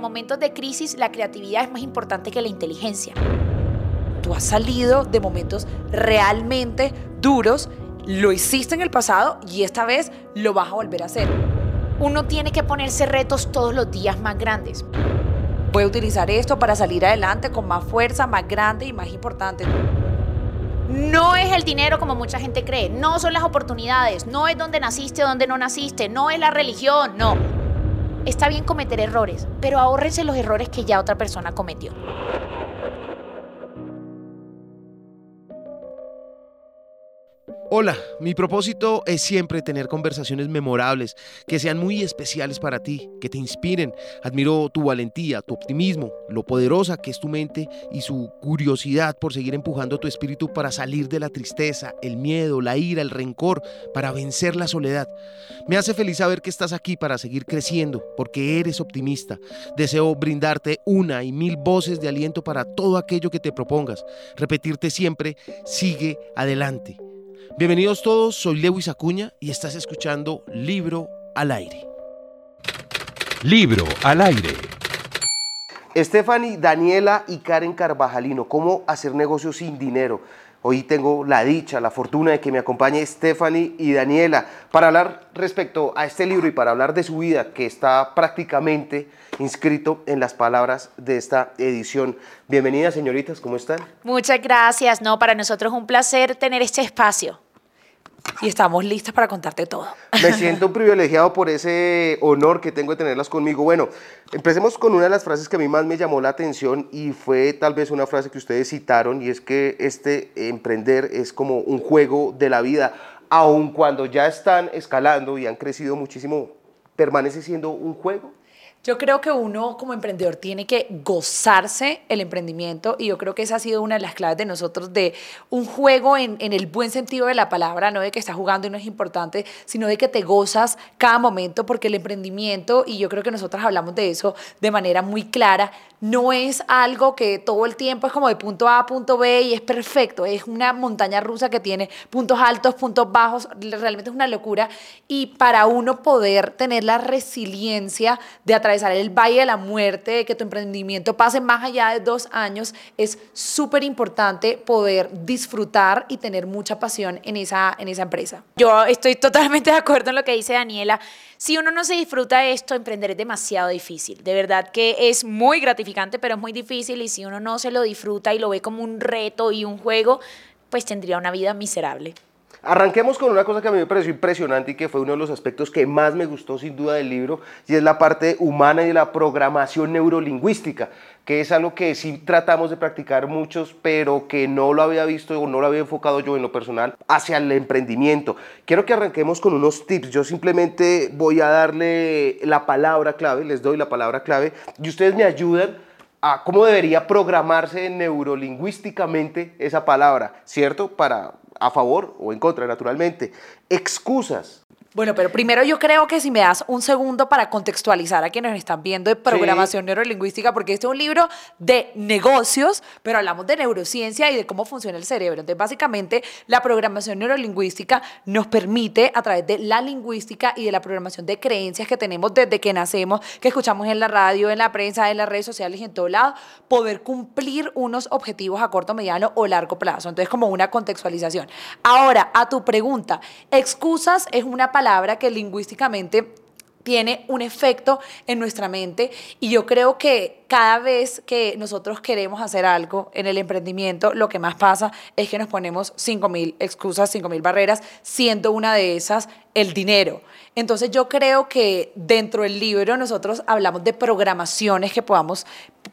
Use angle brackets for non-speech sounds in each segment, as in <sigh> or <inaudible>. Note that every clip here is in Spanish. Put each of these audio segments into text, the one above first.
en momentos de crisis la creatividad es más importante que la inteligencia. Tú has salido de momentos realmente duros, lo hiciste en el pasado y esta vez lo vas a volver a hacer. Uno tiene que ponerse retos todos los días más grandes. Voy a utilizar esto para salir adelante con más fuerza, más grande y más importante. No es el dinero como mucha gente cree, no son las oportunidades, no es donde naciste donde no naciste, no es la religión, no. Está bien cometer errores, pero ahórrense los errores que ya otra persona cometió. Hola, mi propósito es siempre tener conversaciones memorables, que sean muy especiales para ti, que te inspiren. Admiro tu valentía, tu optimismo, lo poderosa que es tu mente y su curiosidad por seguir empujando tu espíritu para salir de la tristeza, el miedo, la ira, el rencor, para vencer la soledad. Me hace feliz saber que estás aquí para seguir creciendo, porque eres optimista. Deseo brindarte una y mil voces de aliento para todo aquello que te propongas. Repetirte siempre, sigue adelante. Bienvenidos todos, soy Lewis Acuña y estás escuchando Libro al Aire. Libro al Aire. Stephanie, Daniela y Karen Carvajalino, ¿cómo hacer negocios sin dinero? Hoy tengo la dicha, la fortuna de que me acompañe Stephanie y Daniela para hablar respecto a este libro y para hablar de su vida que está prácticamente inscrito en las palabras de esta edición. Bienvenidas señoritas, ¿cómo están? Muchas gracias, no, para nosotros un placer tener este espacio. Y estamos listas para contarte todo. Me siento privilegiado por ese honor que tengo de tenerlas conmigo. Bueno, empecemos con una de las frases que a mí más me llamó la atención y fue tal vez una frase que ustedes citaron y es que este emprender es como un juego de la vida, aun cuando ya están escalando y han crecido muchísimo, permanece siendo un juego. Yo creo que uno como emprendedor tiene que gozarse el emprendimiento y yo creo que esa ha sido una de las claves de nosotros de un juego en, el buen sentido de la palabra, no de que estás jugando y no es importante, sino de que te gozas cada momento porque el emprendimiento, y yo creo que nosotros hablamos de eso de manera muy clara, no es algo que todo el tiempo es como de punto A a punto B y es perfecto, es una montaña rusa que tiene puntos altos, puntos bajos, realmente es una locura y para uno poder tener la resiliencia de atravesar el valle de la muerte, de que tu emprendimiento pase más allá de dos años, es súper importante poder disfrutar y tener mucha pasión en esa, en esa empresa. Yo estoy totalmente de acuerdo en lo que dice Daniela. Si uno no se disfruta esto, emprender es demasiado difícil. De verdad que es muy gratificante, pero es muy difícil y si uno no se lo disfruta y lo ve como un reto y un juego, pues tendría una vida miserable. Arranquemos con una cosa que a mí me pareció impresionante y que fue uno de los aspectos que más me gustó sin duda del libro, y es la parte humana y de la programación neurolingüística, que es algo que sí tratamos de practicar muchos, pero que no lo había visto o no lo había enfocado yo en lo personal hacia el emprendimiento. Quiero que arranquemos con unos tips. Yo simplemente voy a darle la palabra clave, les doy la palabra clave, y ustedes me ayudan a cómo debería programarse neurolingüísticamente esa palabra, ¿cierto? Para a favor o en contra, naturalmente. Excusas. Bueno, pero primero yo creo que si me das un segundo para contextualizar a quienes están viendo de programación neurolingüística, porque este es un libro de negocios, pero hablamos de neurociencia y de cómo funciona el cerebro. Entonces, básicamente, la programación neurolingüística nos permite, a través de la lingüística y de la programación de creencias que tenemos desde que nacemos, que escuchamos en la radio, en la prensa, en las redes sociales y en todo lado, poder cumplir unos objetivos a corto, mediano o largo plazo. Entonces, como una contextualización. Ahora, a tu pregunta, excusas es una palabra que lingüísticamente tiene un efecto en nuestra mente y yo creo que cada vez que nosotros queremos hacer algo en el emprendimiento, lo que más pasa es que nos ponemos 5.000 excusas, 5.000 barreras, siendo una de esas el dinero. Entonces yo creo que dentro del libro nosotros hablamos de programaciones que podamos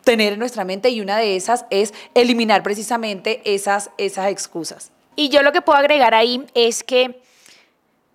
tener en nuestra mente y una de esas es eliminar precisamente esas, esas excusas. Y yo lo que puedo agregar ahí es que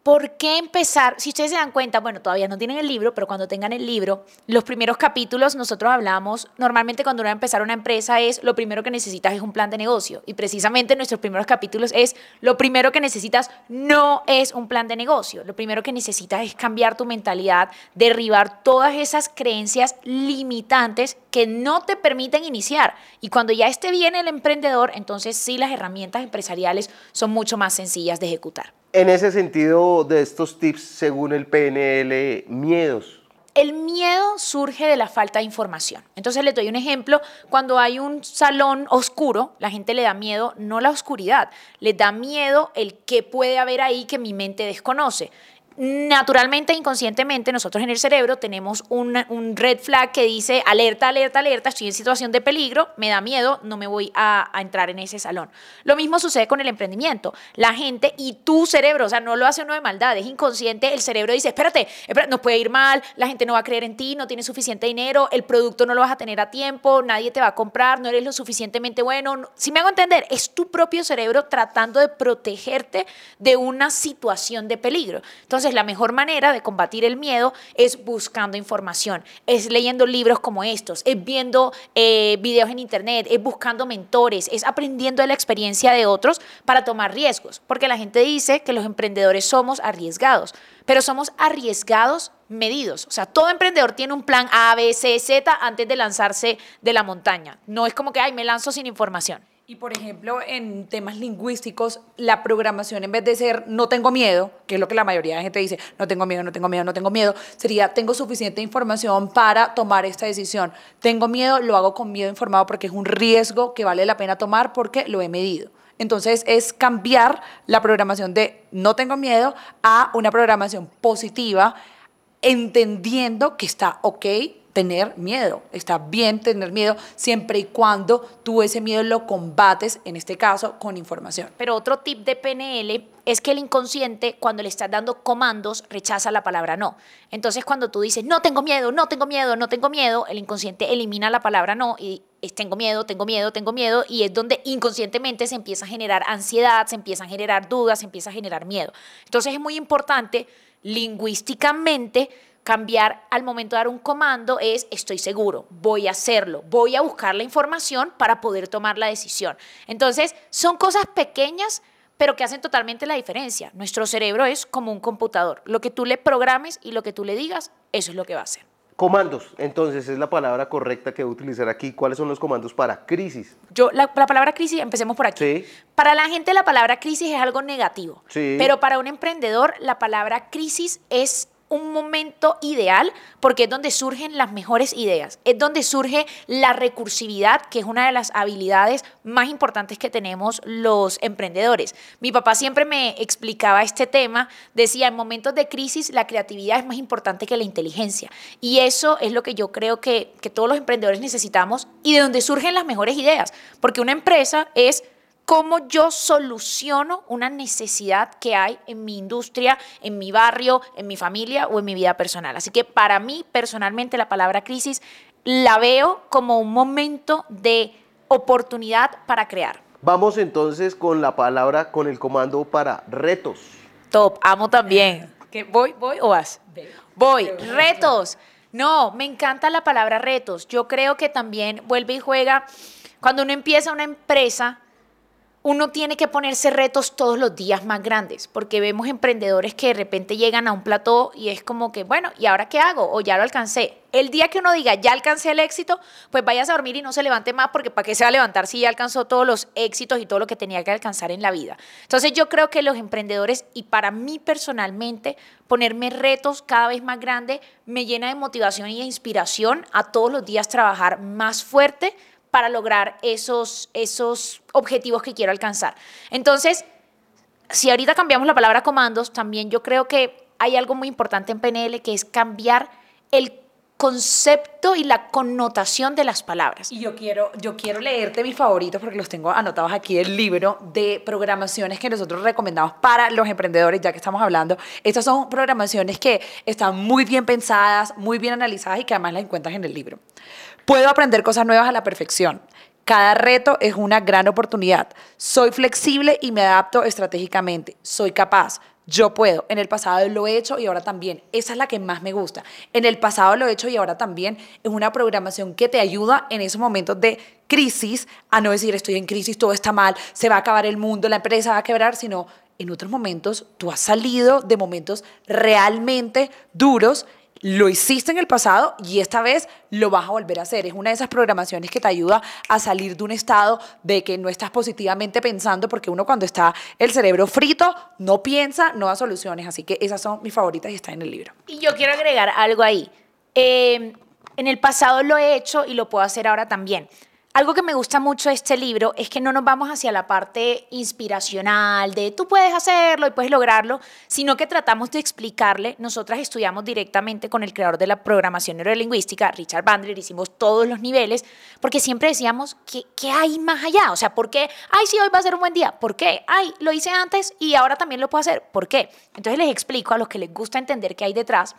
¿Por qué empezar? Si ustedes se dan cuenta, bueno, todavía no tienen el libro, pero cuando tengan el libro, los primeros capítulos nosotros hablamos, normalmente cuando uno va a empezar una empresa es, lo primero que necesitas es un plan de negocio. Y precisamente en nuestros primeros capítulos es, lo primero que necesitas no es un plan de negocio. Lo primero que necesitas es cambiar tu mentalidad, derribar todas esas creencias limitantes que no te permiten iniciar. Y cuando ya esté bien el emprendedor, entonces sí las herramientas empresariales son mucho más sencillas de ejecutar. En ese sentido de estos tips, según el PNL, miedos. El miedo surge de la falta de información. Entonces les doy un ejemplo. Cuando hay un salón oscuro, la gente le da miedo no la oscuridad, le da miedo el que puede haber ahí que mi mente desconoce naturalmente, inconscientemente, nosotros en el cerebro tenemos un, red flag que dice alerta, alerta, alerta, estoy en situación de peligro, me da miedo, no me voy a, entrar en ese salón. Lo mismo sucede con el emprendimiento. La gente y tu cerebro, o sea, no lo hace uno de maldad, es inconsciente, el cerebro dice, espérate, espérate, no puede ir mal, la gente no va a creer en ti, no tienes suficiente dinero, el producto no lo vas a tener a tiempo, nadie te va a comprar, no eres lo suficientemente bueno. Si me hago entender, es tu propio cerebro tratando de protegerte de una situación de peligro. Entonces, entonces, la mejor manera de combatir el miedo es buscando información, es leyendo libros como estos, es viendo eh, videos en internet, es buscando mentores, es aprendiendo de la experiencia de otros para tomar riesgos. Porque la gente dice que los emprendedores somos arriesgados, pero somos arriesgados medidos. O sea, todo emprendedor tiene un plan A, B, C, Z antes de lanzarse de la montaña. No es como que, ay, me lanzo sin información. Y por ejemplo, en temas lingüísticos, la programación en vez de ser no tengo miedo, que es lo que la mayoría de gente dice, no tengo miedo, no tengo miedo, no tengo miedo, sería tengo suficiente información para tomar esta decisión. Tengo miedo, lo hago con miedo informado porque es un riesgo que vale la pena tomar porque lo he medido. Entonces es cambiar la programación de no tengo miedo a una programación positiva, entendiendo que está ok tener miedo. Está bien tener miedo siempre y cuando tú ese miedo lo combates, en este caso, con información. Pero otro tip de PNL es que el inconsciente, cuando le estás dando comandos, rechaza la palabra no. Entonces, cuando tú dices, no tengo miedo, no tengo miedo, no tengo miedo, el inconsciente elimina la palabra no y es tengo miedo, tengo miedo, tengo miedo, y es donde inconscientemente se empieza a generar ansiedad, se empiezan a generar dudas, se empieza a generar miedo. Entonces, es muy importante lingüísticamente Cambiar al momento de dar un comando es estoy seguro, voy a hacerlo, voy a buscar la información para poder tomar la decisión. Entonces, son cosas pequeñas, pero que hacen totalmente la diferencia. Nuestro cerebro es como un computador. Lo que tú le programes y lo que tú le digas, eso es lo que va a hacer. Comandos, entonces es la palabra correcta que voy a utilizar aquí. ¿Cuáles son los comandos para crisis? Yo, la, la palabra crisis, empecemos por aquí. Para la gente la palabra crisis es algo negativo, sí. pero para un emprendedor la palabra crisis es un momento ideal porque es donde surgen las mejores ideas, es donde surge la recursividad, que es una de las habilidades más importantes que tenemos los emprendedores. Mi papá siempre me explicaba este tema, decía, en momentos de crisis la creatividad es más importante que la inteligencia. Y eso es lo que yo creo que, que todos los emprendedores necesitamos y de donde surgen las mejores ideas, porque una empresa es cómo yo soluciono una necesidad que hay en mi industria, en mi barrio, en mi familia o en mi vida personal. Así que para mí personalmente la palabra crisis la veo como un momento de oportunidad para crear. Vamos entonces con la palabra, con el comando para retos. Top, amo también. ¿Qué, ¿Voy, voy o vas? Voy, retos. No, me encanta la palabra retos. Yo creo que también vuelve y juega. Cuando uno empieza una empresa, uno tiene que ponerse retos todos los días más grandes, porque vemos emprendedores que de repente llegan a un plató y es como que, bueno, ¿y ahora qué hago? O ya lo alcancé. El día que uno diga, ya alcancé el éxito, pues vayas a dormir y no se levante más, porque ¿para qué se va a levantar si ya alcanzó todos los éxitos y todo lo que tenía que alcanzar en la vida? Entonces yo creo que los emprendedores, y para mí personalmente, ponerme retos cada vez más grandes me llena de motivación y de inspiración a todos los días trabajar más fuerte para lograr esos, esos objetivos que quiero alcanzar. Entonces, si ahorita cambiamos la palabra comandos, también yo creo que hay algo muy importante en PNL que es cambiar el concepto y la connotación de las palabras. Y yo quiero, yo quiero leerte mis favoritos porque los tengo anotados aquí el libro de programaciones que nosotros recomendamos para los emprendedores, ya que estamos hablando. Estas son programaciones que están muy bien pensadas, muy bien analizadas y que además las encuentras en el libro. Puedo aprender cosas nuevas a la perfección. Cada reto es una gran oportunidad. Soy flexible y me adapto estratégicamente. Soy capaz. Yo puedo. En el pasado lo he hecho y ahora también. Esa es la que más me gusta. En el pasado lo he hecho y ahora también. Es una programación que te ayuda en esos momentos de crisis a no decir estoy en crisis, todo está mal, se va a acabar el mundo, la empresa va a quebrar, sino en otros momentos tú has salido de momentos realmente duros lo hiciste en el pasado y esta vez lo vas a volver a hacer. Es una de esas programaciones que te ayuda a salir de un estado de que no estás positivamente pensando, porque uno cuando está el cerebro frito no piensa, no da soluciones. Así que esas son mis favoritas y están en el libro. Y yo quiero agregar algo ahí. Eh, en el pasado lo he hecho y lo puedo hacer ahora también. Algo que me gusta mucho de este libro es que no nos vamos hacia la parte inspiracional de tú puedes hacerlo y puedes lograrlo, sino que tratamos de explicarle. Nosotras estudiamos directamente con el creador de la programación neurolingüística, Richard Bandler, hicimos todos los niveles, porque siempre decíamos, ¿qué, qué hay más allá? O sea, ¿por qué? Ay, sí, hoy va a ser un buen día. ¿Por qué? Ay, lo hice antes y ahora también lo puedo hacer. ¿Por qué? Entonces les explico a los que les gusta entender qué hay detrás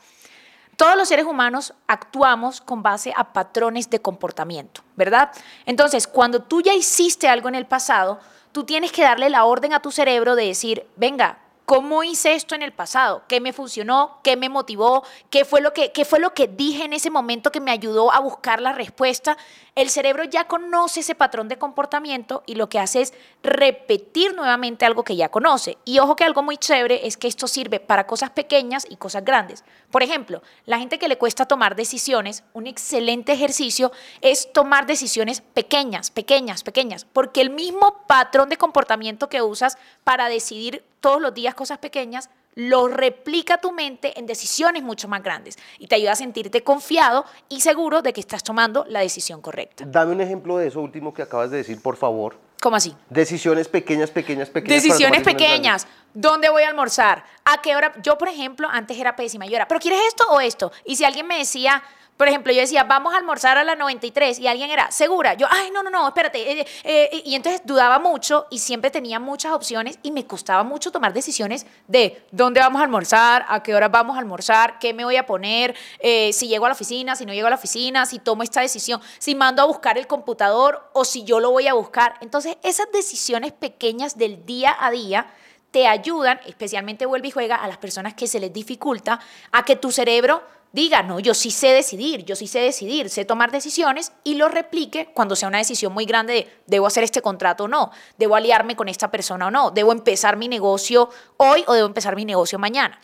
todos los seres humanos actuamos con base a patrones de comportamiento, ¿verdad? Entonces, cuando tú ya hiciste algo en el pasado, tú tienes que darle la orden a tu cerebro de decir, venga, ¿Cómo hice esto en el pasado? ¿Qué me funcionó? ¿Qué me motivó? ¿Qué fue, lo que, ¿Qué fue lo que dije en ese momento que me ayudó a buscar la respuesta? El cerebro ya conoce ese patrón de comportamiento y lo que hace es repetir nuevamente algo que ya conoce. Y ojo que algo muy chévere es que esto sirve para cosas pequeñas y cosas grandes. Por ejemplo, la gente que le cuesta tomar decisiones, un excelente ejercicio es tomar decisiones pequeñas, pequeñas, pequeñas, porque el mismo patrón de comportamiento que usas para decidir todos los días cosas pequeñas, lo replica tu mente en decisiones mucho más grandes y te ayuda a sentirte confiado y seguro de que estás tomando la decisión correcta. Dame un ejemplo de eso último que acabas de decir, por favor. ¿Cómo así? Decisiones pequeñas, pequeñas, pequeñas. Decisiones pequeñas. ¿Dónde voy a almorzar? ¿A qué hora? Yo, por ejemplo, antes era pésima. Yo era, ¿pero quieres esto o esto? Y si alguien me decía, por ejemplo, yo decía, vamos a almorzar a las 93 y alguien era, ¿segura? Yo, ay, no, no, no, espérate. Eh, eh", y entonces dudaba mucho y siempre tenía muchas opciones y me costaba mucho tomar decisiones de dónde vamos a almorzar, a qué hora vamos a almorzar, qué me voy a poner, eh, si llego a la oficina, si no llego a la oficina, si tomo esta decisión, si mando a buscar el computador o si yo lo voy a buscar. Entonces, esas decisiones pequeñas del día a día te ayudan, especialmente vuelve y juega a las personas que se les dificulta, a que tu cerebro diga, no, yo sí sé decidir, yo sí sé decidir, sé tomar decisiones y lo replique cuando sea una decisión muy grande de, debo hacer este contrato o no, debo aliarme con esta persona o no, debo empezar mi negocio hoy o debo empezar mi negocio mañana.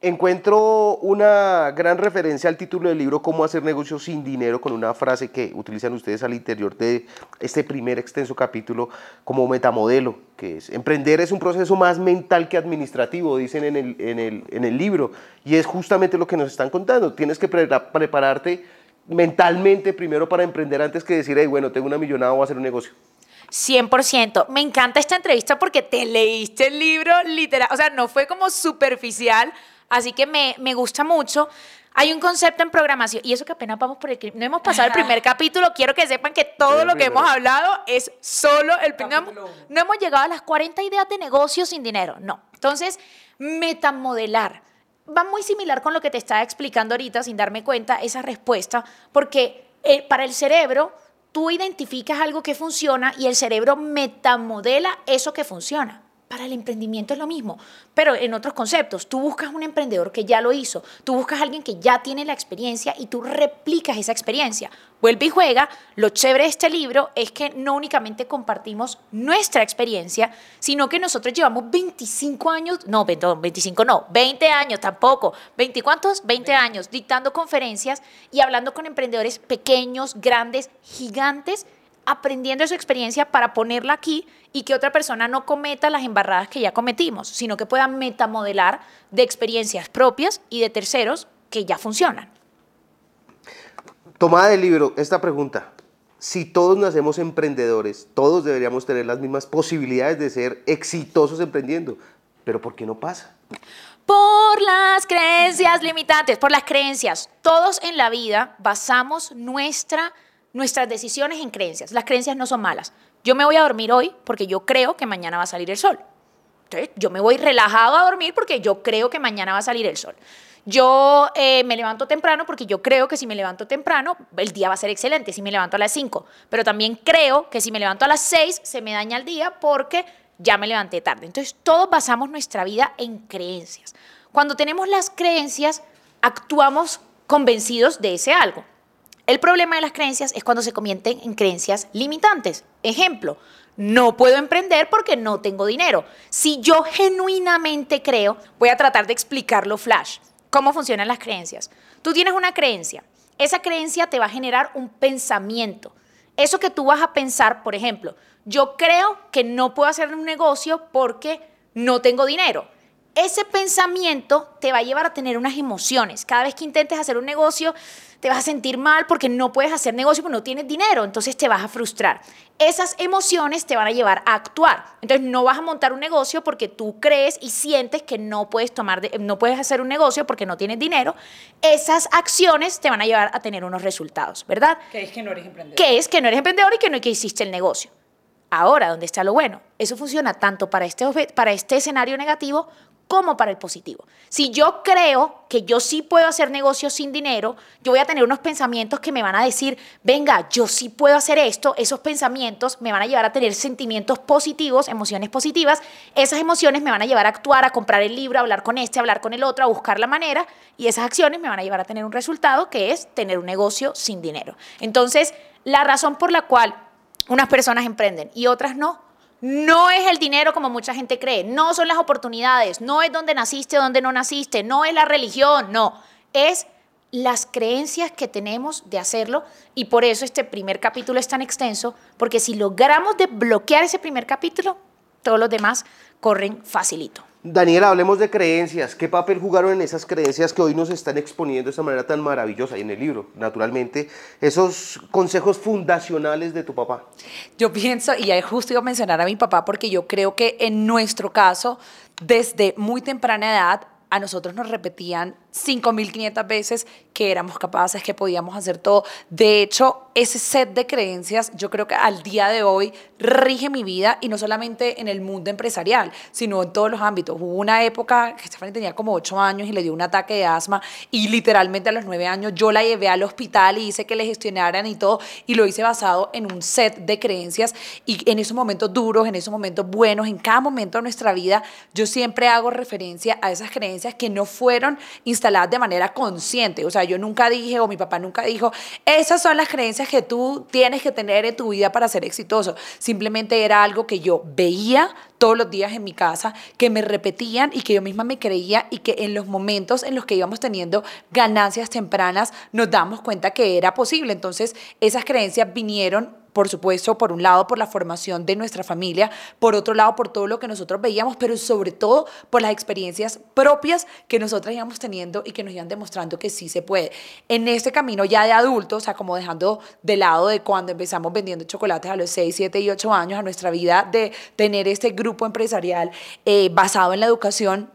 Encuentro una gran referencia al título del libro Cómo hacer negocios sin dinero con una frase que utilizan ustedes al interior de este primer extenso capítulo como metamodelo, que es emprender es un proceso más mental que administrativo, dicen en el, en el, en el libro, y es justamente lo que nos están contando. Tienes que prepararte mentalmente primero para emprender antes que decir, hey, bueno, tengo una millonada, voy a hacer un negocio. 100%. Me encanta esta entrevista porque te leíste el libro literal, o sea, no fue como superficial Así que me, me gusta mucho. Hay un concepto en programación, y eso que apenas vamos por el... No hemos pasado el primer capítulo, quiero que sepan que todo lo que hemos hablado es solo el primer... No, hemos llegado a las 40 ideas de negocio sin dinero, no. Entonces, metamodelar. Va muy similar con lo que te estaba explicando ahorita, sin darme cuenta, esa respuesta, porque eh, para el cerebro, tú identificas algo que funciona y el cerebro metamodela eso que funciona. Para el emprendimiento es lo mismo, pero en otros conceptos. Tú buscas un emprendedor que ya lo hizo, tú buscas a alguien que ya tiene la experiencia y tú replicas esa experiencia. Vuelve y juega. Lo chévere de este libro es que no únicamente compartimos nuestra experiencia, sino que nosotros llevamos 25 años, no, 25 no, 20 años tampoco, ¿20 cuántos? 20 años dictando conferencias y hablando con emprendedores pequeños, grandes, gigantes aprendiendo su experiencia para ponerla aquí y que otra persona no cometa las embarradas que ya cometimos, sino que pueda metamodelar de experiencias propias y de terceros que ya funcionan. Tomada del libro, esta pregunta. Si todos nacemos emprendedores, todos deberíamos tener las mismas posibilidades de ser exitosos emprendiendo, pero ¿por qué no pasa? Por las creencias limitantes, por las creencias. Todos en la vida basamos nuestra nuestras decisiones en creencias. Las creencias no son malas. Yo me voy a dormir hoy porque yo creo que mañana va a salir el sol. Entonces, yo me voy relajado a dormir porque yo creo que mañana va a salir el sol. Yo eh, me levanto temprano porque yo creo que si me levanto temprano, el día va a ser excelente, si me levanto a las 5. Pero también creo que si me levanto a las 6, se me daña el día porque ya me levanté tarde. Entonces, todos basamos nuestra vida en creencias. Cuando tenemos las creencias, actuamos convencidos de ese algo. El problema de las creencias es cuando se convierten en creencias limitantes. Ejemplo, no puedo emprender porque no tengo dinero. Si yo genuinamente creo, voy a tratar de explicarlo flash. ¿Cómo funcionan las creencias? Tú tienes una creencia. Esa creencia te va a generar un pensamiento. Eso que tú vas a pensar, por ejemplo, yo creo que no puedo hacer un negocio porque no tengo dinero. Ese pensamiento te va a llevar a tener unas emociones. Cada vez que intentes hacer un negocio, te vas a sentir mal porque no puedes hacer negocio porque no tienes dinero, entonces te vas a frustrar. Esas emociones te van a llevar a actuar. Entonces no vas a montar un negocio porque tú crees y sientes que no puedes tomar no puedes hacer un negocio porque no tienes dinero. Esas acciones te van a llevar a tener unos resultados, ¿verdad? Que es que no eres emprendedor. Que es que no eres emprendedor y que no que hiciste el negocio. Ahora, ¿dónde está lo bueno? Eso funciona tanto para este, para este escenario negativo como para el positivo. Si yo creo que yo sí puedo hacer negocios sin dinero, yo voy a tener unos pensamientos que me van a decir, venga, yo sí puedo hacer esto, esos pensamientos me van a llevar a tener sentimientos positivos, emociones positivas, esas emociones me van a llevar a actuar, a comprar el libro, a hablar con este, a hablar con el otro, a buscar la manera, y esas acciones me van a llevar a tener un resultado que es tener un negocio sin dinero. Entonces, la razón por la cual unas personas emprenden y otras no, no es el dinero como mucha gente cree, no son las oportunidades, no es donde naciste donde no naciste, no es la religión, no, es las creencias que tenemos de hacerlo. Y por eso este primer capítulo es tan extenso, porque si logramos desbloquear ese primer capítulo, todos los demás corren facilito. Daniela, hablemos de creencias. ¿Qué papel jugaron en esas creencias que hoy nos están exponiendo de esta manera tan maravillosa y en el libro, naturalmente, esos consejos fundacionales de tu papá? Yo pienso, y ya justo iba a mencionar a mi papá, porque yo creo que en nuestro caso, desde muy temprana edad, a nosotros nos repetían 5.500 veces que éramos capaces, que podíamos hacer todo. De hecho, ese set de creencias yo creo que al día de hoy rige mi vida y no solamente en el mundo empresarial, sino en todos los ámbitos. Hubo una época que Stephanie tenía como 8 años y le dio un ataque de asma y literalmente a los 9 años yo la llevé al hospital y hice que le gestionaran y todo y lo hice basado en un set de creencias y en esos momentos duros, en esos momentos buenos, en cada momento de nuestra vida, yo siempre hago referencia a esas creencias que no fueron instaladas de manera consciente. O sea, yo nunca dije o mi papá nunca dijo, esas son las creencias que tú tienes que tener en tu vida para ser exitoso. Simplemente era algo que yo veía todos los días en mi casa, que me repetían y que yo misma me creía y que en los momentos en los que íbamos teniendo ganancias tempranas nos damos cuenta que era posible. Entonces, esas creencias vinieron por supuesto, por un lado por la formación de nuestra familia, por otro lado por todo lo que nosotros veíamos, pero sobre todo por las experiencias propias que nosotras íbamos teniendo y que nos iban demostrando que sí se puede. En este camino ya de adultos, o sea, como dejando de lado de cuando empezamos vendiendo chocolates a los 6, 7 y 8 años, a nuestra vida de tener este grupo empresarial eh, basado en la educación,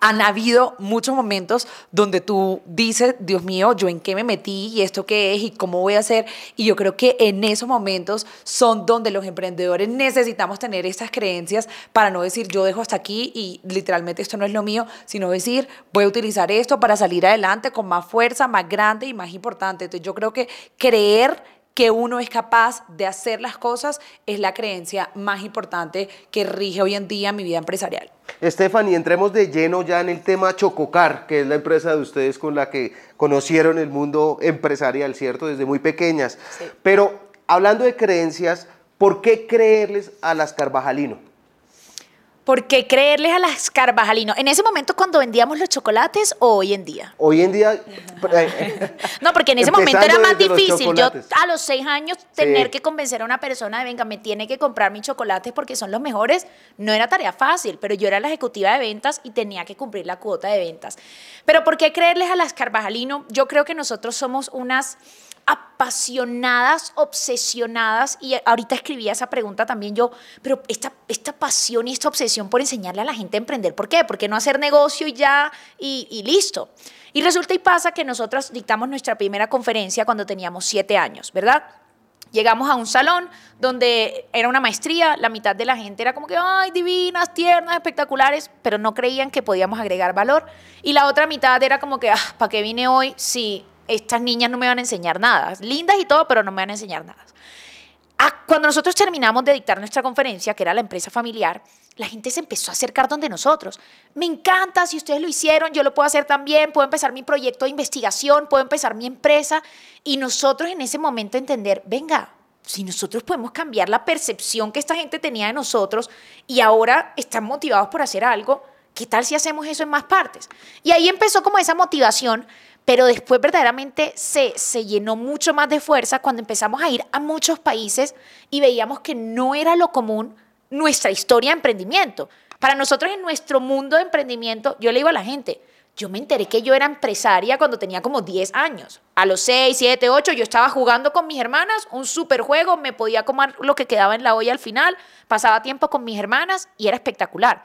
han habido muchos momentos donde tú dices, Dios mío, yo en qué me metí y esto qué es y cómo voy a hacer. Y yo creo que en esos momentos son donde los emprendedores necesitamos tener estas creencias para no decir yo dejo hasta aquí y literalmente esto no es lo mío, sino decir voy a utilizar esto para salir adelante con más fuerza, más grande y más importante. Entonces yo creo que creer que uno es capaz de hacer las cosas es la creencia más importante que rige hoy en día mi vida empresarial. Stephanie, entremos de lleno ya en el tema Chococar, que es la empresa de ustedes con la que conocieron el mundo empresarial, ¿cierto? Desde muy pequeñas. Pero hablando de creencias, ¿por qué creerles a las Carvajalino? ¿Por qué creerles a las Carvajalinos? ¿En ese momento cuando vendíamos los chocolates o hoy en día? Hoy en día... No, porque en ese momento era más difícil. Yo a los seis años tener que convencer a una persona de, venga, me tiene que comprar mis chocolates porque son los mejores, no era tarea fácil, pero yo era la ejecutiva de ventas y tenía que cumplir la cuota de ventas. Pero ¿por qué creerles a las Carvajalinos? Yo creo que nosotros somos unas apasionadas, obsesionadas, y ahorita escribía esa pregunta también yo, pero esta, esta pasión y esta obsesión por enseñarle a la gente a emprender, ¿por qué? Porque no hacer negocio y ya, y, y listo. Y resulta y pasa que nosotros dictamos nuestra primera conferencia cuando teníamos siete años, ¿verdad? Llegamos a un salón donde era una maestría, la mitad de la gente era como que, ay, divinas, tiernas, espectaculares, pero no creían que podíamos agregar valor. Y la otra mitad era como que, ah, ¿para qué vine hoy? Sí, estas niñas no me van a enseñar nada. Lindas y todo, pero no me van a enseñar nada. Ah, cuando nosotros terminamos de dictar nuestra conferencia, que era la empresa familiar, la gente se empezó a acercar donde nosotros. Me encanta, si ustedes lo hicieron, yo lo puedo hacer también, puedo empezar mi proyecto de investigación, puedo empezar mi empresa. Y nosotros en ese momento entender, venga, si nosotros podemos cambiar la percepción que esta gente tenía de nosotros y ahora están motivados por hacer algo, ¿qué tal si hacemos eso en más partes? Y ahí empezó como esa motivación pero después verdaderamente se, se llenó mucho más de fuerza cuando empezamos a ir a muchos países y veíamos que no era lo común nuestra historia de emprendimiento. Para nosotros en nuestro mundo de emprendimiento, yo le digo a la gente, yo me enteré que yo era empresaria cuando tenía como 10 años. A los 6, 7, 8 yo estaba jugando con mis hermanas, un super juego, me podía comer lo que quedaba en la olla al final, pasaba tiempo con mis hermanas y era espectacular.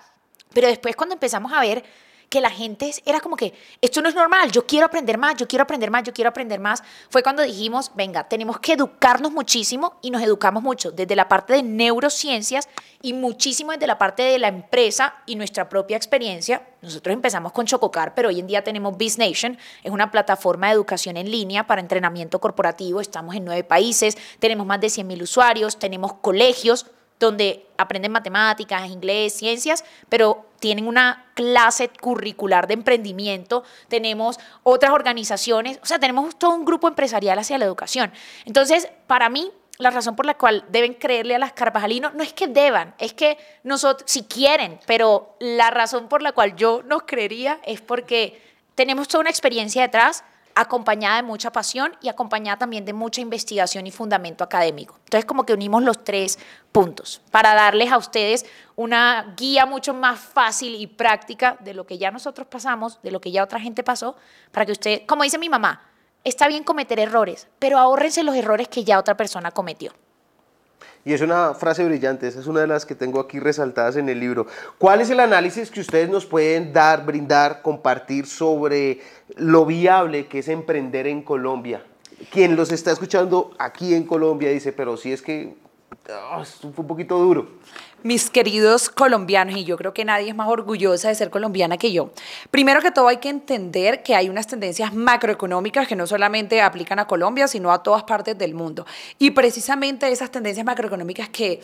Pero después cuando empezamos a ver que la gente era como que, esto no es normal, yo quiero aprender más, yo quiero aprender más, yo quiero aprender más, fue cuando dijimos, venga, tenemos que educarnos muchísimo y nos educamos mucho desde la parte de neurociencias y muchísimo desde la parte de la empresa y nuestra propia experiencia. Nosotros empezamos con Chococar, pero hoy en día tenemos BizNation, es una plataforma de educación en línea para entrenamiento corporativo, estamos en nueve países, tenemos más de 100.000 usuarios, tenemos colegios, donde aprenden matemáticas, inglés, ciencias, pero tienen una clase curricular de emprendimiento, tenemos otras organizaciones, o sea, tenemos todo un grupo empresarial hacia la educación. Entonces, para mí, la razón por la cual deben creerle a las Carvajalinos no es que deban, es que nosotros, si quieren, pero la razón por la cual yo nos creería es porque tenemos toda una experiencia detrás, acompañada de mucha pasión y acompañada también de mucha investigación y fundamento académico. Entonces, como que unimos los tres puntos para darles a ustedes una guía mucho más fácil y práctica de lo que ya nosotros pasamos, de lo que ya otra gente pasó, para que usted, como dice mi mamá, está bien cometer errores, pero ahórrense los errores que ya otra persona cometió. Y es una frase brillante, esa es una de las que tengo aquí resaltadas en el libro. ¿Cuál es el análisis que ustedes nos pueden dar, brindar, compartir sobre lo viable que es emprender en Colombia? Quien los está escuchando aquí en Colombia dice, pero si es que oh, fue un poquito duro mis queridos colombianos, y yo creo que nadie es más orgullosa de ser colombiana que yo. Primero que todo hay que entender que hay unas tendencias macroeconómicas que no solamente aplican a Colombia, sino a todas partes del mundo. Y precisamente esas tendencias macroeconómicas que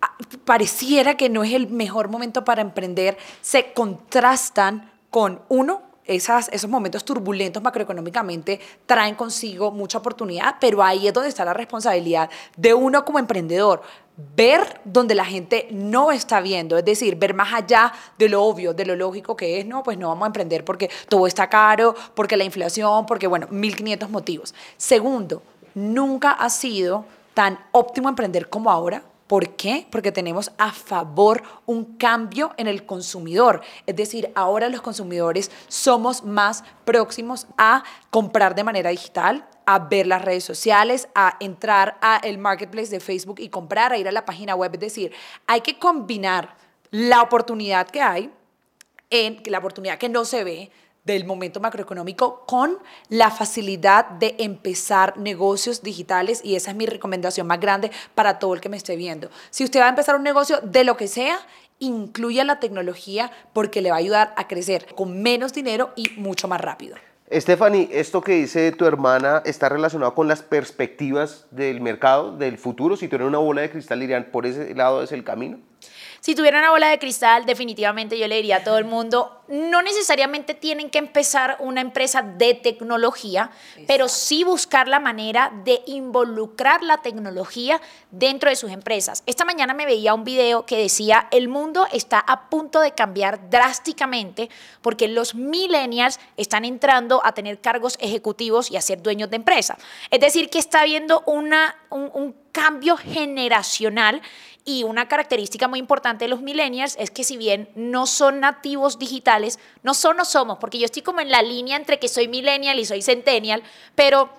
ah, pareciera que no es el mejor momento para emprender, se contrastan con uno, esas, esos momentos turbulentos macroeconómicamente traen consigo mucha oportunidad, pero ahí es donde está la responsabilidad de uno como emprendedor ver donde la gente no está viendo, es decir, ver más allá de lo obvio, de lo lógico que es, no, pues no vamos a emprender porque todo está caro, porque la inflación, porque bueno, 1500 motivos. Segundo, nunca ha sido tan óptimo emprender como ahora. ¿Por qué? Porque tenemos a favor un cambio en el consumidor. Es decir, ahora los consumidores somos más próximos a comprar de manera digital, a ver las redes sociales, a entrar a el marketplace de Facebook y comprar, a ir a la página web. Es decir, hay que combinar la oportunidad que hay, en, la oportunidad que no se ve del momento macroeconómico con la facilidad de empezar negocios digitales y esa es mi recomendación más grande para todo el que me esté viendo. Si usted va a empezar un negocio de lo que sea, incluya la tecnología porque le va a ayudar a crecer con menos dinero y mucho más rápido. Stephanie, esto que dice tu hermana está relacionado con las perspectivas del mercado, del futuro. Si tuvieran una bola de cristal, dirían, por ese lado es el camino. Si tuviera una bola de cristal, definitivamente yo le diría a todo el mundo, no necesariamente tienen que empezar una empresa de tecnología, pero sí buscar la manera de involucrar la tecnología dentro de sus empresas. Esta mañana me veía un video que decía, el mundo está a punto de cambiar drásticamente porque los millennials están entrando a tener cargos ejecutivos y a ser dueños de empresa. Es decir, que está habiendo una, un, un cambio generacional y una característica muy importante de los millennials es que si bien no son nativos digitales, no son o somos, porque yo estoy como en la línea entre que soy millennial y soy centennial, pero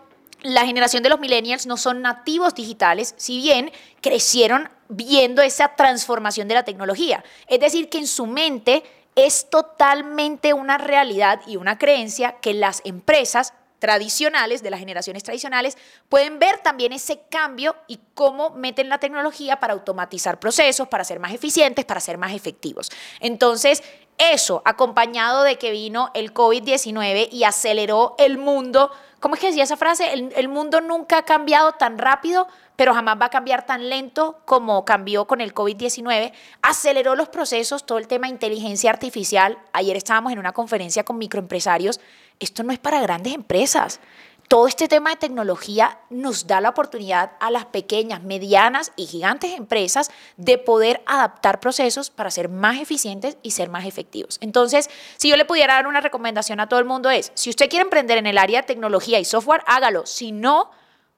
la generación de los millennials no son nativos digitales, si bien crecieron viendo esa transformación de la tecnología. Es decir, que en su mente es totalmente una realidad y una creencia que las empresas tradicionales, de las generaciones tradicionales, pueden ver también ese cambio y cómo meten la tecnología para automatizar procesos, para ser más eficientes, para ser más efectivos. Entonces, eso, acompañado de que vino el COVID-19 y aceleró el mundo, ¿cómo es que decía esa frase? El, mundo nunca ha cambiado tan rápido, pero jamás va a cambiar tan lento como cambió con el COVID-19. Aceleró los procesos, todo el tema de inteligencia artificial. Ayer estábamos en una conferencia con microempresarios esto no es para grandes empresas. Todo este tema de tecnología nos da la oportunidad a las pequeñas, medianas y gigantes empresas de poder adaptar procesos para ser más eficientes y ser más efectivos. Entonces, si yo le pudiera dar una recomendación a todo el mundo es, si usted quiere emprender en el área de tecnología y software, hágalo. Si no,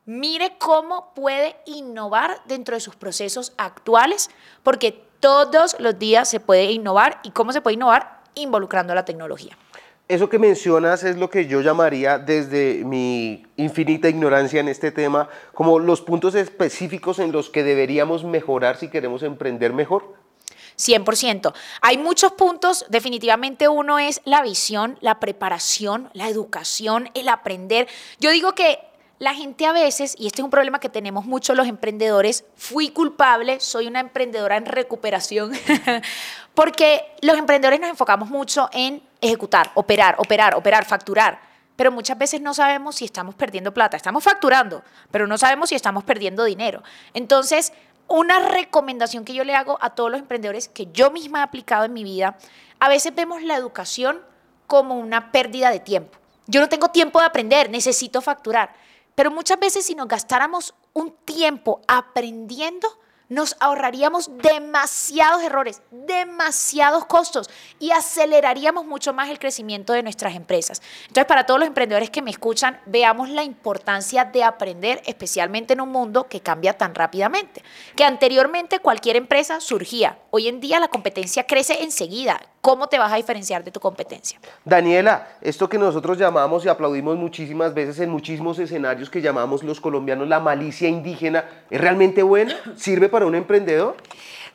mire cómo puede innovar dentro de sus procesos actuales, porque Todos los días se puede innovar. ¿Y cómo se puede innovar? Involucrando la tecnología. Eso que mencionas es lo que yo llamaría desde mi infinita ignorancia en este tema, como los puntos específicos en los que deberíamos mejorar si queremos emprender mejor. 100%. Hay muchos puntos, definitivamente uno es la visión, la preparación, la educación, el aprender. Yo digo que la gente a veces, y este es un problema que tenemos mucho los emprendedores, fui culpable, soy una emprendedora en recuperación, <laughs> porque los emprendedores nos enfocamos mucho en ejecutar, operar, operar, operar, facturar, pero muchas veces no sabemos si estamos perdiendo plata, estamos facturando, pero no sabemos si estamos perdiendo dinero. Entonces, una recomendación que yo le hago a todos los emprendedores que yo misma he aplicado en mi vida, a veces vemos la educación como una pérdida de tiempo. Yo no tengo tiempo de aprender, necesito facturar. Pero muchas veces si nos gastáramos un tiempo aprendiendo, nos ahorraríamos demasiados errores, demasiados costos y aceleraríamos mucho más el crecimiento de nuestras empresas. Entonces, para todos los emprendedores que me escuchan, veamos la importancia de aprender, especialmente en un mundo que cambia tan rápidamente. Que anteriormente cualquier empresa surgía, hoy en día la competencia crece enseguida. ¿Cómo te vas a diferenciar de tu competencia? Daniela, esto que nosotros llamamos y aplaudimos muchísimas veces en muchísimos escenarios que llamamos los colombianos la malicia indígena, ¿es realmente buena? ¿Sirve para un emprendedor?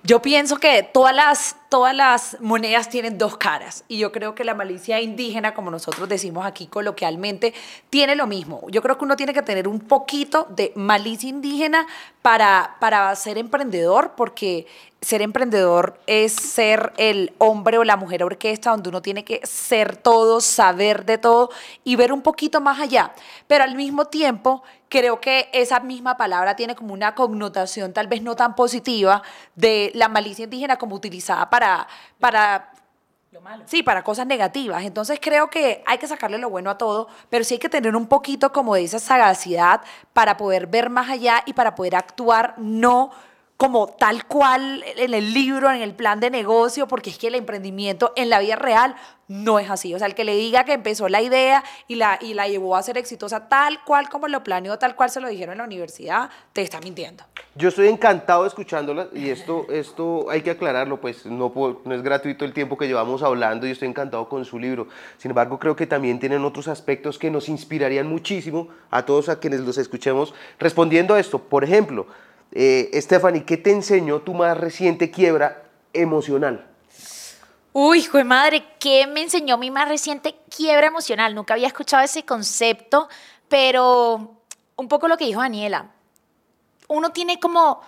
Yo pienso que todas las, todas las monedas tienen dos caras y yo creo que la malicia indígena, como nosotros decimos aquí coloquialmente, tiene lo mismo. Yo creo que uno tiene que tener un poquito de malicia indígena para, para ser emprendedor porque ser emprendedor es ser el hombre o la mujer orquesta donde uno tiene que ser todo, saber de todo y ver un poquito más allá. Pero al mismo tiempo, creo que esa misma palabra tiene como una connotación tal vez no tan positiva de la malicia indígena como utilizada para... para Lo malo. Sí, para cosas negativas. Entonces creo que hay que sacarle lo bueno a todo, pero sí hay que tener un poquito como de esa sagacidad para poder ver más allá y para poder actuar no como tal cual en el libro, en el plan de negocio, porque es que el emprendimiento en la vida real no es así. O sea, el que le diga que empezó la idea y la, y la llevó a ser exitosa tal cual como lo planeó, tal cual se lo dijeron en la universidad, te está mintiendo. Yo estoy encantado escuchándola y esto, esto hay que aclararlo, pues no, no es gratuito el tiempo que llevamos hablando y estoy encantado con su libro. Sin embargo, creo que también tienen otros aspectos que nos inspirarían muchísimo a todos a quienes los escuchemos respondiendo a esto. Por ejemplo, eh, Stephanie, ¿qué te enseñó tu más reciente quiebra emocional? Uy, hijo de madre, ¿qué me enseñó mi más reciente quiebra emocional? Nunca había escuchado ese concepto, pero un poco lo que dijo Daniela. Uno tiene como,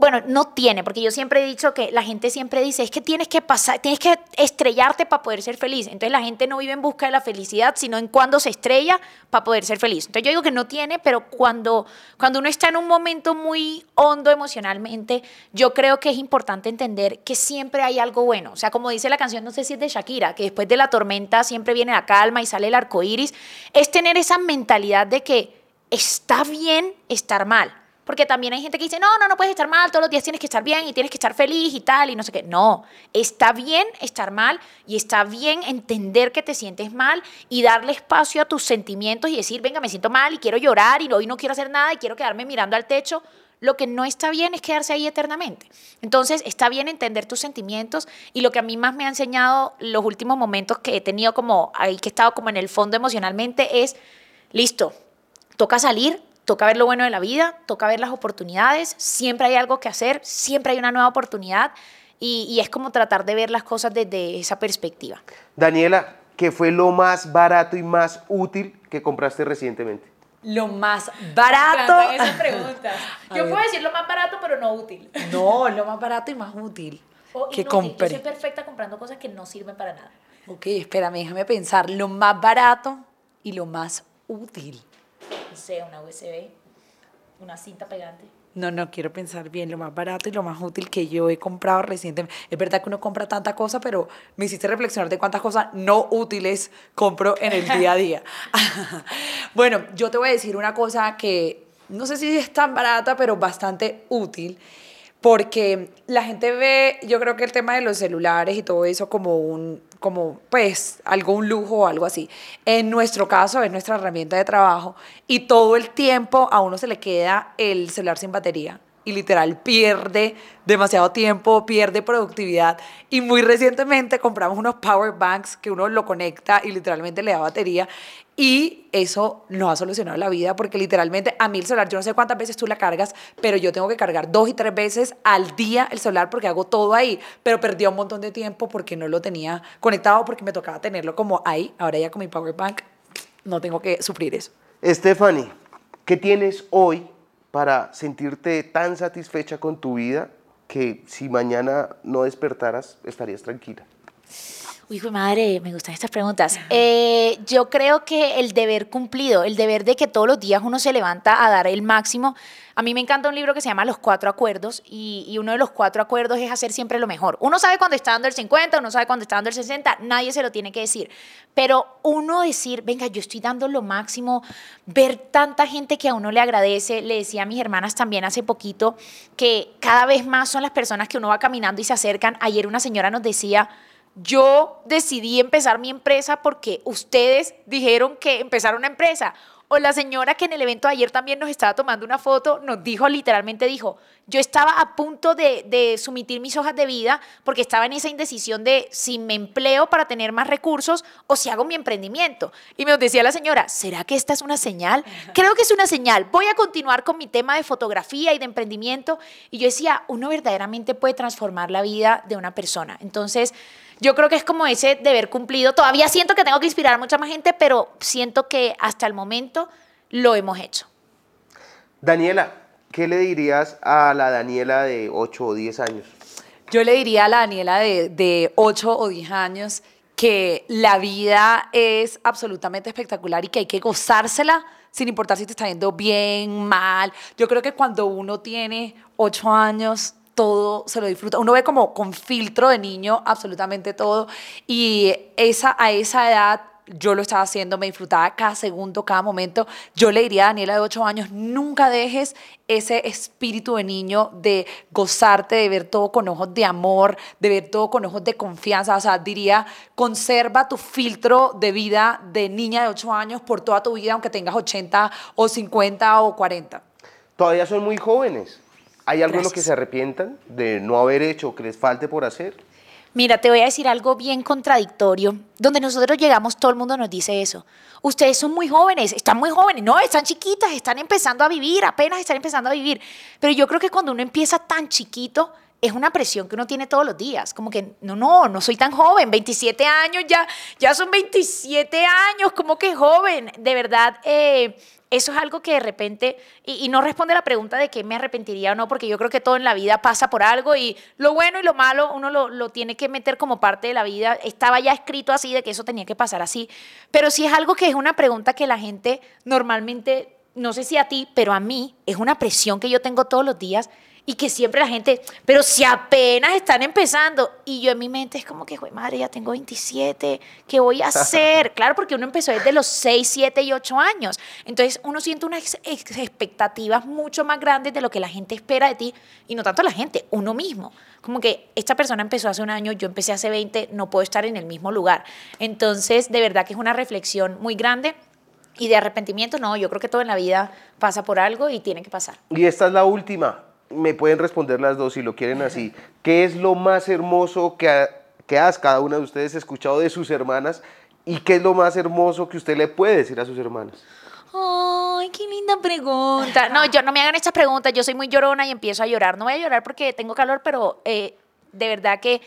bueno, no tiene, porque yo siempre he dicho que la gente siempre dice, es que tienes que pasar, tienes que estrellarte para poder ser feliz. Entonces la gente no vive en busca de la felicidad, sino en cuando se estrella para poder ser feliz. Entonces yo digo que no tiene, pero cuando, cuando uno está en un momento muy hondo emocionalmente, yo creo que es importante entender que siempre hay algo bueno. O sea, como dice la canción, no sé si es de Shakira, que después de la tormenta siempre viene la calma y sale el arco iris, es tener esa mentalidad de que está bien estar mal. Porque también hay gente que dice, no, no, no puedes estar mal, todos los días tienes que estar bien y tienes que estar feliz y tal, y no sé qué. No, está bien estar mal y está bien entender que te sientes mal y darle espacio a tus sentimientos y decir, venga, me siento mal y quiero llorar y hoy no quiero hacer nada y quiero quedarme mirando al techo. Lo que no está bien es quedarse ahí eternamente. Entonces, está bien entender tus sentimientos y lo que a mí más me ha enseñado los últimos momentos que he tenido como ahí que he estado como en el fondo emocionalmente es, listo, toca salir, toca ver lo bueno de la vida, toca ver las oportunidades, siempre hay algo que hacer, siempre hay una nueva oportunidad y, y es como tratar de ver las cosas desde esa perspectiva. Daniela, ¿qué fue lo más barato y más útil que compraste recientemente? Lo más barato. preguntas. <laughs> A Yo puedo decir lo más barato, pero no útil. No, lo más barato y más útil que compré. perfecta comprando cosas que no sirven para nada. Ok, espérame, déjame pensar. Lo más barato y lo más útil. No sé, una USB, una cinta pegante. No, no, quiero pensar bien lo más barato y lo más útil que yo he comprado recientemente. Es verdad que uno compra tanta cosa, pero me hiciste reflexionar de cuántas cosas no útiles compro en el día a día. <laughs> <laughs> bueno, yo te voy a decir una cosa que no sé si es tan barata, pero bastante útil, porque la gente ve, yo creo que el tema de los celulares y todo eso como un, como pues algo, un lujo o algo así. En nuestro caso es nuestra herramienta de trabajo y todo el tiempo a uno se le queda el celular sin batería. Y literal pierde demasiado tiempo, pierde productividad. Y muy recientemente compramos unos power banks que uno lo conecta y literalmente le da batería. Y eso nos ha solucionado la vida porque literalmente a mí el celular, yo no sé cuántas veces tú la cargas, pero yo tengo que cargar dos y tres veces al día el celular porque hago todo ahí. Pero perdí un montón de tiempo porque no lo tenía conectado, porque me tocaba tenerlo como ahí. Ahora ya con mi power bank no tengo que sufrir eso. Stephanie, ¿qué tienes hoy para sentirte tan satisfecha con tu vida que si mañana no despertaras estarías tranquila? Uy, hijo de madre, me gustan estas preguntas. Eh, yo creo que el deber cumplido, el deber de que todos los días uno se levanta a dar el máximo. A mí me encanta un libro que se llama Los Cuatro Acuerdos y, y uno de los cuatro acuerdos es hacer siempre lo mejor. Uno sabe cuando está dando el 50, uno sabe cuando está dando el 60, nadie se lo tiene que decir. Pero uno decir, venga, yo estoy dando lo máximo, ver tanta gente que a uno le agradece, le decía a mis hermanas también hace poquito que cada vez más son las personas que uno va caminando y se acercan. Ayer una señora nos decía, yo decidí empezar mi empresa porque ustedes dijeron que empezar una empresa. O la señora que en el evento de ayer también nos estaba tomando una foto, nos dijo, literalmente dijo, yo estaba a punto de, de sumitir mis hojas de vida porque estaba en esa indecisión de si me empleo para tener más recursos o si hago mi emprendimiento. Y me decía la señora, ¿será que esta es una señal? Creo que es una señal. Voy a continuar con mi tema de fotografía y de emprendimiento. Y yo decía, uno verdaderamente puede transformar la vida de una persona. Entonces, yo creo que es como ese deber cumplido. Todavía siento que tengo que inspirar a mucha más gente, pero siento que hasta el momento lo hemos hecho. Daniela, ¿qué le dirías a la Daniela de 8 o 10 años? Yo le diría a la Daniela de, de 8 o 10 años que la vida es absolutamente espectacular y que hay que gozársela sin importar si te está yendo bien, mal. Yo creo que cuando uno tiene 8 años, todo se lo disfruta. Uno ve como con filtro de niño absolutamente todo y esa, a esa edad yo lo estaba haciendo, me disfrutaba cada segundo, cada momento. Yo le diría a Daniela de 8 años, nunca dejes ese espíritu de niño de gozarte, de ver todo con ojos de amor, de ver todo con ojos de confianza. O sea, diría, conserva tu filtro de vida de niña de 8 años por toda tu vida, aunque tengas 80 o 50 o 40. Todavía son muy jóvenes. ¿Hay algo en lo que se arrepientan de no haber hecho o que les falte por hacer? Mira, te voy a decir algo bien contradictorio. Donde nosotros llegamos, todo el mundo nos dice eso. Ustedes son muy jóvenes, están muy jóvenes, no, están chiquitas, están empezando a vivir, apenas están empezando a vivir. Pero yo creo que cuando uno empieza tan chiquito, es una presión que uno tiene todos los días. Como que, no, no, no soy tan joven, 27 años, ya, ya son 27 años, como que joven. De verdad, eh, eso es algo que de repente, y, no responde a la pregunta de que me arrepentiría o no, porque yo creo que todo en la vida pasa por algo y lo bueno y lo malo uno lo, lo tiene que meter como parte de la vida. Estaba ya escrito así de que eso tenía que pasar así. Pero sí es algo que es una pregunta que la gente normalmente, no sé si a ti, pero a mí, es una presión que yo tengo todos los días y que siempre la gente, pero si apenas están empezando. Y yo en mi mente es como que, "Jue madre, ya tengo 27, ¿qué voy a <laughs> hacer? claro, porque uno empezó desde los 6, 7 y 8 años. Entonces uno siente unas ex- expectativas mucho más grandes de lo que la gente espera de ti. Y no tanto la gente, uno mismo. Como que esta persona empezó hace un año, yo empecé hace 20, no puedo estar en el mismo lugar. Entonces, de verdad que es una reflexión muy grande. Y de arrepentimiento, no, yo creo que todo en la vida pasa por algo y tiene que pasar. Y esta es la última. Me pueden responder las dos si lo quieren así. ¿Qué es lo más hermoso que, ha- que has cada una de ustedes escuchado de sus hermanas? ¿Y qué es lo más hermoso que usted le puede decir a sus hermanas? Ay, qué linda pregunta. No, yo no me hagan estas preguntas. Yo soy muy llorona y empiezo a llorar. No voy a llorar porque tengo calor, pero eh, de verdad que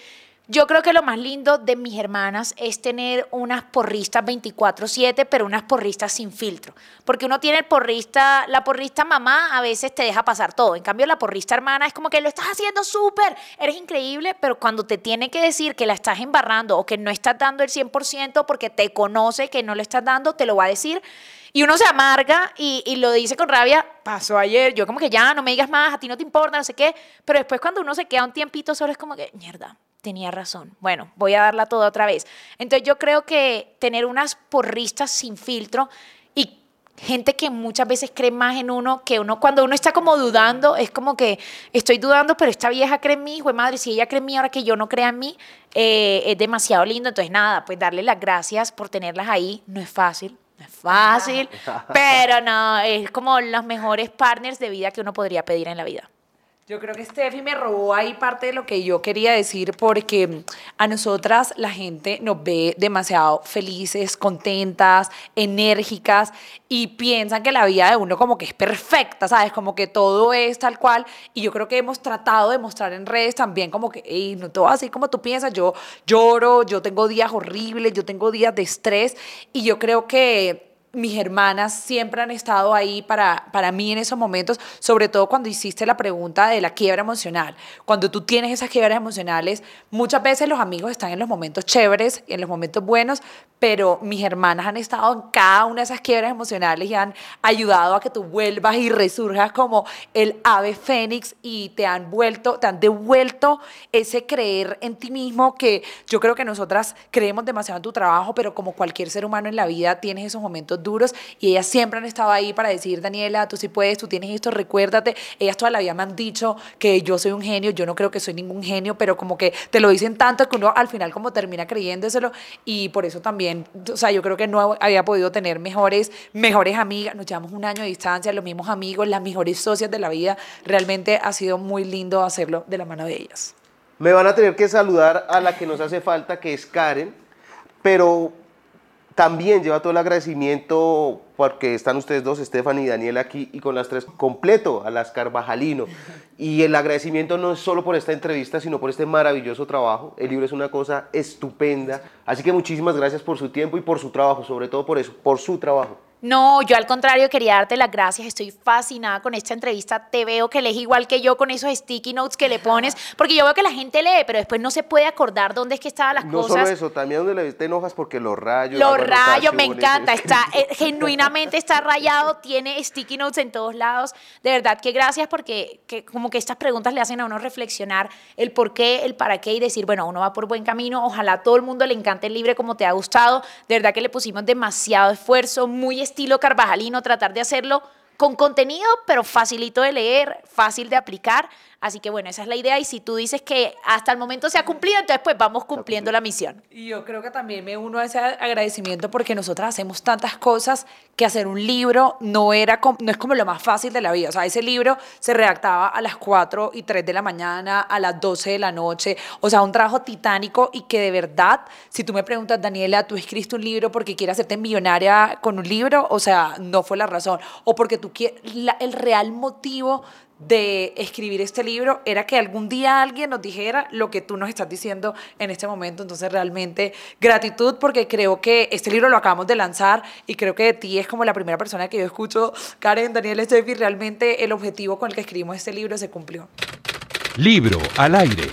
yo creo que lo más lindo de mis hermanas es tener unas porristas 24/7, pero unas porristas sin filtro. Porque uno tiene el porrista, la porrista mamá a veces te deja pasar todo. En cambio, la porrista hermana es como que lo estás haciendo súper, eres increíble, pero cuando te tiene que decir que la estás embarrando o que no estás dando el 100% porque te conoce que no le estás dando, te lo va a decir. Y uno se amarga y, y lo dice con rabia, pasó ayer, yo como que ya, no me digas más, a ti no te importa, no sé qué. Pero después cuando uno se queda un tiempito solo es como que, mierda, tenía razón. Bueno, voy a darla toda otra vez. Entonces yo creo que tener unas porristas sin filtro y gente que muchas veces cree más en uno que uno, cuando uno está como dudando, es como que estoy dudando, pero esta vieja cree en mí, hijo de madre, si ella cree en mí ahora que yo no crea en mí, eh, es demasiado lindo. Entonces nada, pues darle las gracias por tenerlas ahí, no es fácil. No es fácil, <laughs> pero no, es como los mejores partners de vida que uno podría pedir en la vida. Yo creo que Steffi me robó ahí parte de lo que yo quería decir porque a nosotras la gente nos ve demasiado felices, contentas, enérgicas y piensan que la vida de uno como que es perfecta, ¿sabes? Como que todo es tal cual. Y yo creo que hemos tratado de mostrar en redes también como que, hey, no todo así como tú piensas, yo lloro, yo tengo días horribles, yo tengo días de estrés y yo creo que mis hermanas siempre han estado ahí para, para mí en esos momentos, sobre todo cuando hiciste la pregunta de la quiebra emocional. Cuando tú tienes esas quiebras emocionales, muchas veces los amigos están en los momentos chéveres, en los momentos buenos, pero mis hermanas han estado en cada una de esas quiebras emocionales y han ayudado a que tú vuelvas y resurjas como el ave fénix y te han vuelto, te han devuelto ese creer en ti mismo que yo creo que nosotras creemos demasiado en tu trabajo, pero como cualquier ser humano en la vida tienes esos momentos duros y ellas siempre han estado ahí para decir, Daniela, tú sí puedes, tú tienes esto, recuérdate. Ellas toda la vida me han dicho que yo soy un genio, yo no creo que soy ningún genio, pero como que te lo dicen tanto que uno al final como termina creyéndoselo y por eso también, o sea, yo creo que no había podido tener mejores, mejores amigas, nos llevamos un año de distancia, los mismos amigos, las mejores socias de la vida, realmente ha sido muy lindo hacerlo de la mano de ellas. Me van a tener que saludar a la que nos hace falta, que es Karen, pero también lleva todo el agradecimiento porque están ustedes dos, Estefan y Daniel aquí, y con las tres completo a las Carvajalino. Y el agradecimiento no es solo por esta entrevista, sino por este maravilloso trabajo. El libro es una cosa estupenda. Así que muchísimas gracias por su tiempo y por su trabajo, sobre todo por eso, por su trabajo. No, yo al contrario quería darte las gracias. Estoy fascinada con esta entrevista. Te veo que lees igual que yo con esos sticky notes que le pones, porque yo veo que la gente lee, pero después no se puede acordar dónde es que estaban las cosas. No solo eso, también donde le te enojas porque los rayos. Los rayos, me encanta. Está eh, <laughs> genuinamente está rayado, tiene sticky notes en todos lados. De verdad que gracias porque que, como que estas preguntas le hacen a uno reflexionar el por qué, el para qué y decir, bueno, uno va por buen camino. Ojalá a todo el mundo le encante el libre como te ha gustado. De verdad que le pusimos demasiado esfuerzo, muy estilo carvajalino, tratar de hacerlo con contenido, pero facilito de leer, fácil de aplicar. Así que bueno, esa es la idea y si tú dices que hasta el momento se ha cumplido, entonces pues vamos cumpliendo la misión. Y yo creo que también me uno a ese agradecimiento porque nosotras hacemos tantas cosas que hacer un libro no, era, no es como lo más fácil de la vida. O sea, ese libro se redactaba a las 4 y 3 de la mañana, a las 12 de la noche. O sea, un trabajo titánico y que de verdad, si tú me preguntas, Daniela, tú escribiste un libro porque quieres hacerte millonaria con un libro, o sea, no fue la razón. O porque tú quieres, el real motivo de escribir este libro era que algún día alguien nos dijera lo que tú nos estás diciendo en este momento. Entonces, realmente gratitud porque creo que este libro lo acabamos de lanzar y creo que de ti es como la primera persona que yo escucho. Karen, Daniel, Steffi, realmente el objetivo con el que escribimos este libro se cumplió. Libro al aire.